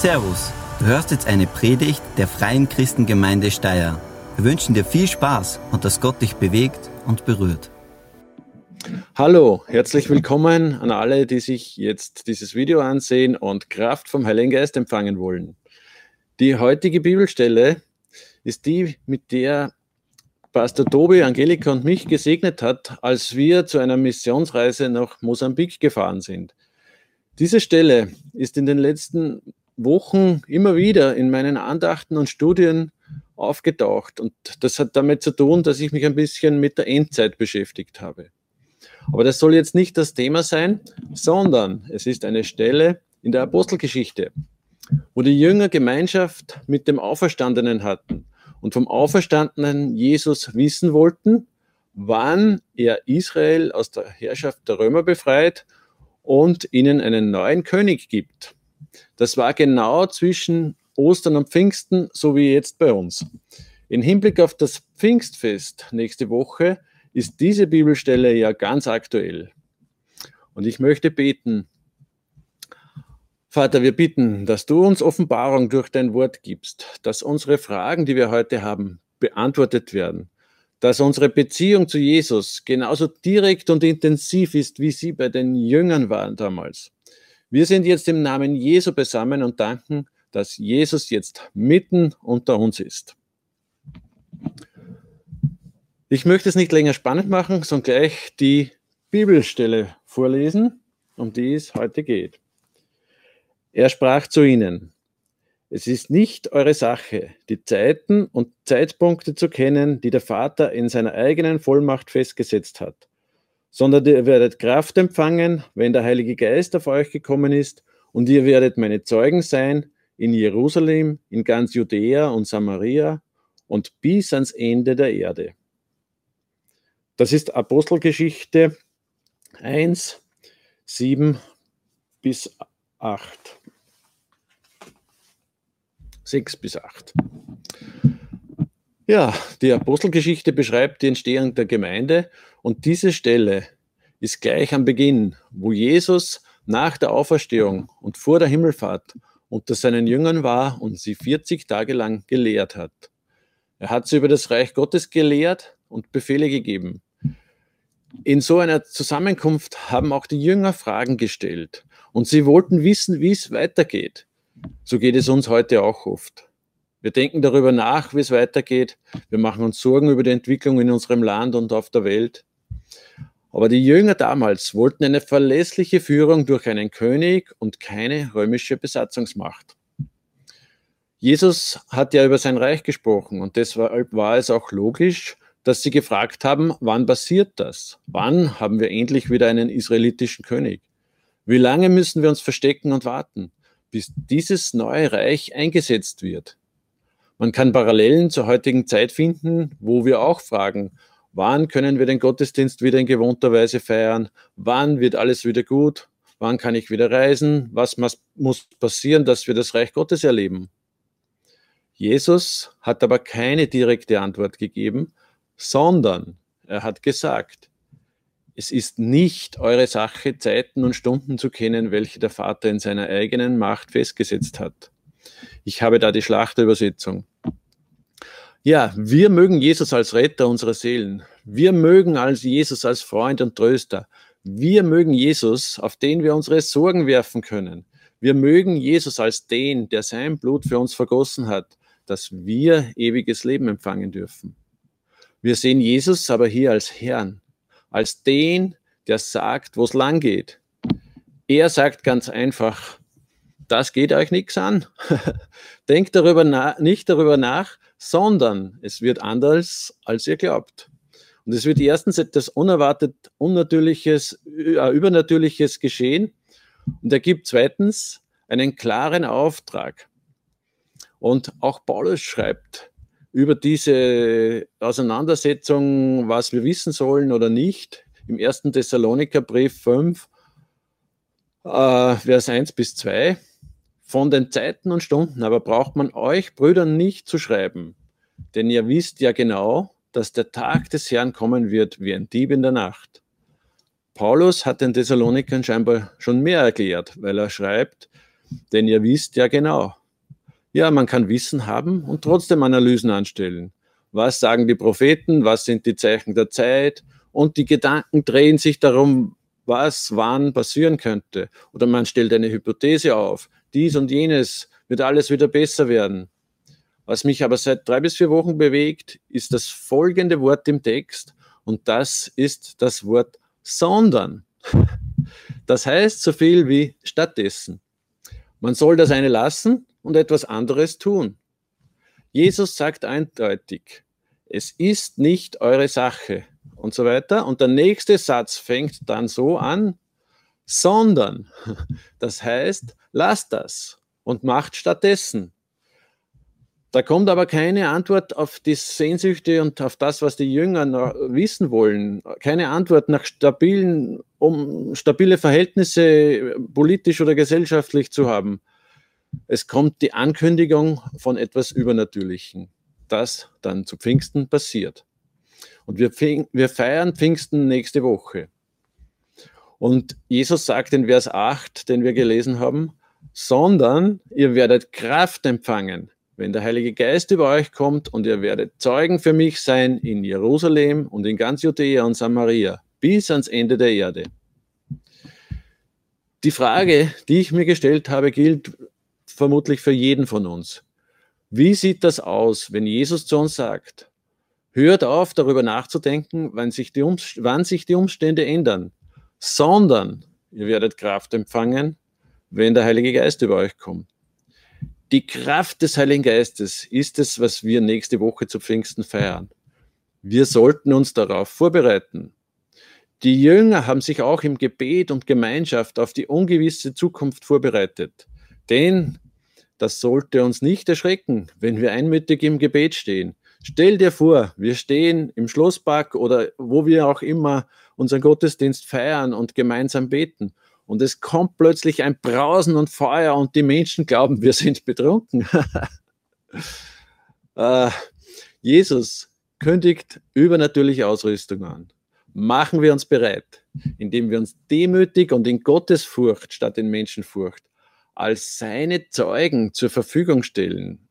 Servus, du hörst jetzt eine Predigt der Freien Christengemeinde Steyr. Wir wünschen dir viel Spaß und dass Gott dich bewegt und berührt. Hallo, herzlich willkommen an alle, die sich jetzt dieses Video ansehen und Kraft vom Heiligen Geist empfangen wollen. Die heutige Bibelstelle ist die, mit der Pastor Tobi, Angelika und mich gesegnet hat, als wir zu einer Missionsreise nach Mosambik gefahren sind. Diese Stelle ist in den letzten Wochen immer wieder in meinen Andachten und Studien aufgetaucht. Und das hat damit zu tun, dass ich mich ein bisschen mit der Endzeit beschäftigt habe. Aber das soll jetzt nicht das Thema sein, sondern es ist eine Stelle in der Apostelgeschichte, wo die Jünger Gemeinschaft mit dem Auferstandenen hatten und vom auferstandenen Jesus wissen wollten, wann er Israel aus der Herrschaft der Römer befreit und ihnen einen neuen König gibt. Das war genau zwischen Ostern und Pfingsten, so wie jetzt bei uns. In Hinblick auf das Pfingstfest nächste Woche ist diese Bibelstelle ja ganz aktuell. Und ich möchte beten, Vater, wir bitten, dass du uns Offenbarung durch dein Wort gibst, dass unsere Fragen, die wir heute haben, beantwortet werden, dass unsere Beziehung zu Jesus genauso direkt und intensiv ist, wie sie bei den Jüngern waren damals. Wir sind jetzt im Namen Jesu beisammen und danken, dass Jesus jetzt mitten unter uns ist. Ich möchte es nicht länger spannend machen, sondern gleich die Bibelstelle vorlesen, um die es heute geht. Er sprach zu ihnen, es ist nicht eure Sache, die Zeiten und Zeitpunkte zu kennen, die der Vater in seiner eigenen Vollmacht festgesetzt hat sondern ihr werdet Kraft empfangen, wenn der Heilige Geist auf euch gekommen ist, und ihr werdet meine Zeugen sein in Jerusalem, in ganz Judäa und Samaria und bis ans Ende der Erde. Das ist Apostelgeschichte 1, 7 bis 8. 6 bis 8. Ja, die Apostelgeschichte beschreibt die Entstehung der Gemeinde und diese Stelle ist gleich am Beginn, wo Jesus nach der Auferstehung und vor der Himmelfahrt unter seinen Jüngern war und sie 40 Tage lang gelehrt hat. Er hat sie über das Reich Gottes gelehrt und Befehle gegeben. In so einer Zusammenkunft haben auch die Jünger Fragen gestellt und sie wollten wissen, wie es weitergeht. So geht es uns heute auch oft. Wir denken darüber nach, wie es weitergeht. Wir machen uns Sorgen über die Entwicklung in unserem Land und auf der Welt. Aber die Jünger damals wollten eine verlässliche Führung durch einen König und keine römische Besatzungsmacht. Jesus hat ja über sein Reich gesprochen und deshalb war es auch logisch, dass sie gefragt haben, wann passiert das? Wann haben wir endlich wieder einen israelitischen König? Wie lange müssen wir uns verstecken und warten, bis dieses neue Reich eingesetzt wird? Man kann Parallelen zur heutigen Zeit finden, wo wir auch fragen, wann können wir den Gottesdienst wieder in gewohnter Weise feiern? Wann wird alles wieder gut? Wann kann ich wieder reisen? Was muss passieren, dass wir das Reich Gottes erleben? Jesus hat aber keine direkte Antwort gegeben, sondern er hat gesagt, es ist nicht eure Sache, Zeiten und Stunden zu kennen, welche der Vater in seiner eigenen Macht festgesetzt hat. Ich habe da die Schlachterübersetzung. Ja, wir mögen Jesus als Retter unserer Seelen. Wir mögen als Jesus als Freund und Tröster. Wir mögen Jesus, auf den wir unsere Sorgen werfen können. Wir mögen Jesus als den, der sein Blut für uns vergossen hat, dass wir ewiges Leben empfangen dürfen. Wir sehen Jesus aber hier als Herrn, als den, der sagt, wo es lang geht. Er sagt ganz einfach, das geht euch nichts an. Denkt darüber nicht darüber nach, sondern es wird anders, als ihr glaubt. Und es wird erstens etwas unerwartet, unnatürliches, äh, übernatürliches geschehen. Und er gibt zweitens einen klaren Auftrag. Und auch Paulus schreibt über diese Auseinandersetzung, was wir wissen sollen oder nicht, im ersten Thessalonikerbrief 5, äh, Vers 1 bis 2. Von den Zeiten und Stunden aber braucht man euch, Brüdern, nicht zu schreiben, denn ihr wisst ja genau, dass der Tag des Herrn kommen wird wie ein Dieb in der Nacht. Paulus hat den Thessalonikern scheinbar schon mehr erklärt, weil er schreibt, Denn ihr wisst ja genau. Ja, man kann Wissen haben und trotzdem Analysen anstellen. Was sagen die Propheten? Was sind die Zeichen der Zeit? Und die Gedanken drehen sich darum, was wann passieren könnte. Oder man stellt eine Hypothese auf. Dies und jenes wird alles wieder besser werden. Was mich aber seit drei bis vier Wochen bewegt, ist das folgende Wort im Text. Und das ist das Wort sondern. Das heißt so viel wie stattdessen. Man soll das eine lassen und etwas anderes tun. Jesus sagt eindeutig, es ist nicht eure Sache und so weiter. Und der nächste Satz fängt dann so an, sondern, das heißt, lasst das und macht stattdessen. Da kommt aber keine Antwort auf die Sehnsüchte und auf das, was die Jünger wissen wollen. Keine Antwort nach stabilen, um stabile Verhältnisse politisch oder gesellschaftlich zu haben. Es kommt die Ankündigung von etwas Übernatürlichen, das dann zu Pfingsten passiert. Und wir, wir feiern Pfingsten nächste Woche. Und Jesus sagt in Vers 8, den wir gelesen haben, sondern ihr werdet Kraft empfangen, wenn der Heilige Geist über euch kommt und ihr werdet Zeugen für mich sein in Jerusalem und in ganz Judäa und Samaria bis ans Ende der Erde. Die Frage, die ich mir gestellt habe, gilt vermutlich für jeden von uns. Wie sieht das aus, wenn Jesus zu uns sagt, hört auf, darüber nachzudenken, wann sich die, Umstände ändern, sondern ihr werdet Kraft empfangen, wenn der Heilige Geist über euch kommt. Die Kraft des Heiligen Geistes ist es, was wir nächste Woche zu Pfingsten feiern. Wir sollten uns darauf vorbereiten. Die Jünger haben sich auch im Gebet und Gemeinschaft auf die ungewisse Zukunft vorbereitet. Denn das sollte uns nicht erschrecken, wenn wir einmütig im Gebet stehen. Stell dir vor, wir stehen im Schlosspark oder wo wir auch immer unseren Gottesdienst feiern und gemeinsam beten und es kommt plötzlich ein Brausen und Feuer und die Menschen glauben, wir sind betrunken. äh, Jesus kündigt übernatürliche Ausrüstung an. Machen wir uns bereit, indem wir uns demütig und in Gottesfurcht statt in Menschenfurcht als seine Zeugen zur Verfügung stellen.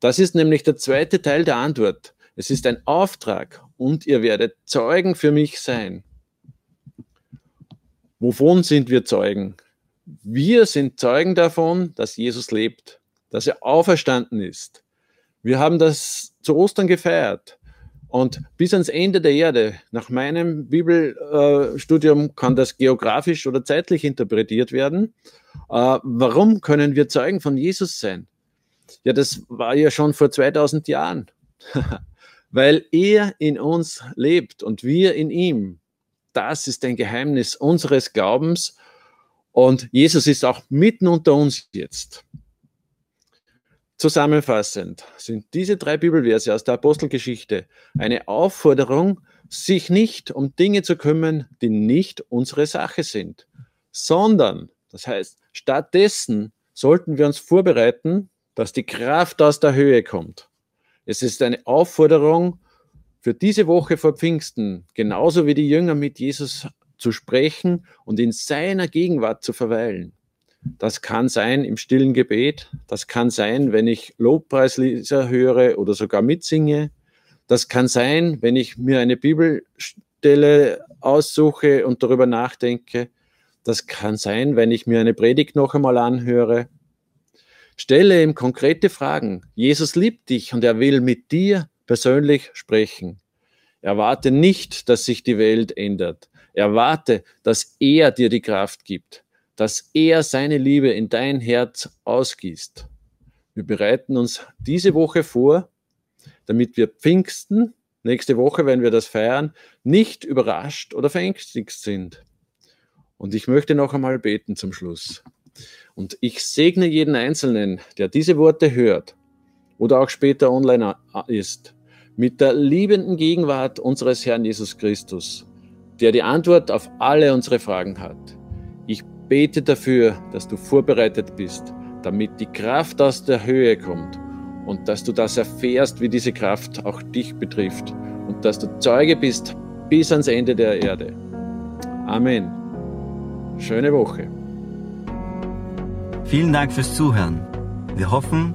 Das ist nämlich der zweite Teil der Antwort. Es ist ein Auftrag und ihr werdet Zeugen für mich sein. Wovon sind wir Zeugen? Wir sind Zeugen davon, dass Jesus lebt, dass er auferstanden ist. Wir haben das zu Ostern gefeiert. Und bis ans Ende der Erde, nach meinem Bibelstudium, kann das geografisch oder zeitlich interpretiert werden. Äh, warum können wir Zeugen von Jesus sein? Ja, das war ja schon vor 2000 Jahren, weil er in uns lebt und wir in ihm das ist ein Geheimnis unseres Glaubens. Und Jesus ist auch mitten unter uns jetzt. Zusammenfassend sind diese drei Bibelverse aus der Apostelgeschichte eine Aufforderung, sich nicht um Dinge zu kümmern, die nicht unsere Sache sind, sondern, das heißt, stattdessen sollten wir uns vorbereiten, dass die Kraft aus der Höhe kommt. Es ist eine Aufforderung, für diese Woche vor Pfingsten, genauso wie die Jünger mit Jesus zu sprechen und in seiner Gegenwart zu verweilen. Das kann sein im stillen Gebet, das kann sein, wenn ich Lobpreislieder höre oder sogar mitsinge. Das kann sein, wenn ich mir eine Bibelstelle aussuche und darüber nachdenke. Das kann sein, wenn ich mir eine Predigt noch einmal anhöre. Stelle ihm konkrete Fragen. Jesus liebt dich und er will mit dir persönlich sprechen. Erwarte nicht, dass sich die Welt ändert. Erwarte, dass er dir die Kraft gibt, dass er seine Liebe in dein Herz ausgießt. Wir bereiten uns diese Woche vor, damit wir Pfingsten, nächste Woche, wenn wir das feiern, nicht überrascht oder verängstigt sind. Und ich möchte noch einmal beten zum Schluss. Und ich segne jeden Einzelnen, der diese Worte hört oder auch später online ist, mit der liebenden Gegenwart unseres Herrn Jesus Christus, der die Antwort auf alle unsere Fragen hat. Ich bete dafür, dass du vorbereitet bist, damit die Kraft aus der Höhe kommt und dass du das erfährst, wie diese Kraft auch dich betrifft und dass du Zeuge bist bis ans Ende der Erde. Amen. Schöne Woche. Vielen Dank fürs Zuhören. Wir hoffen,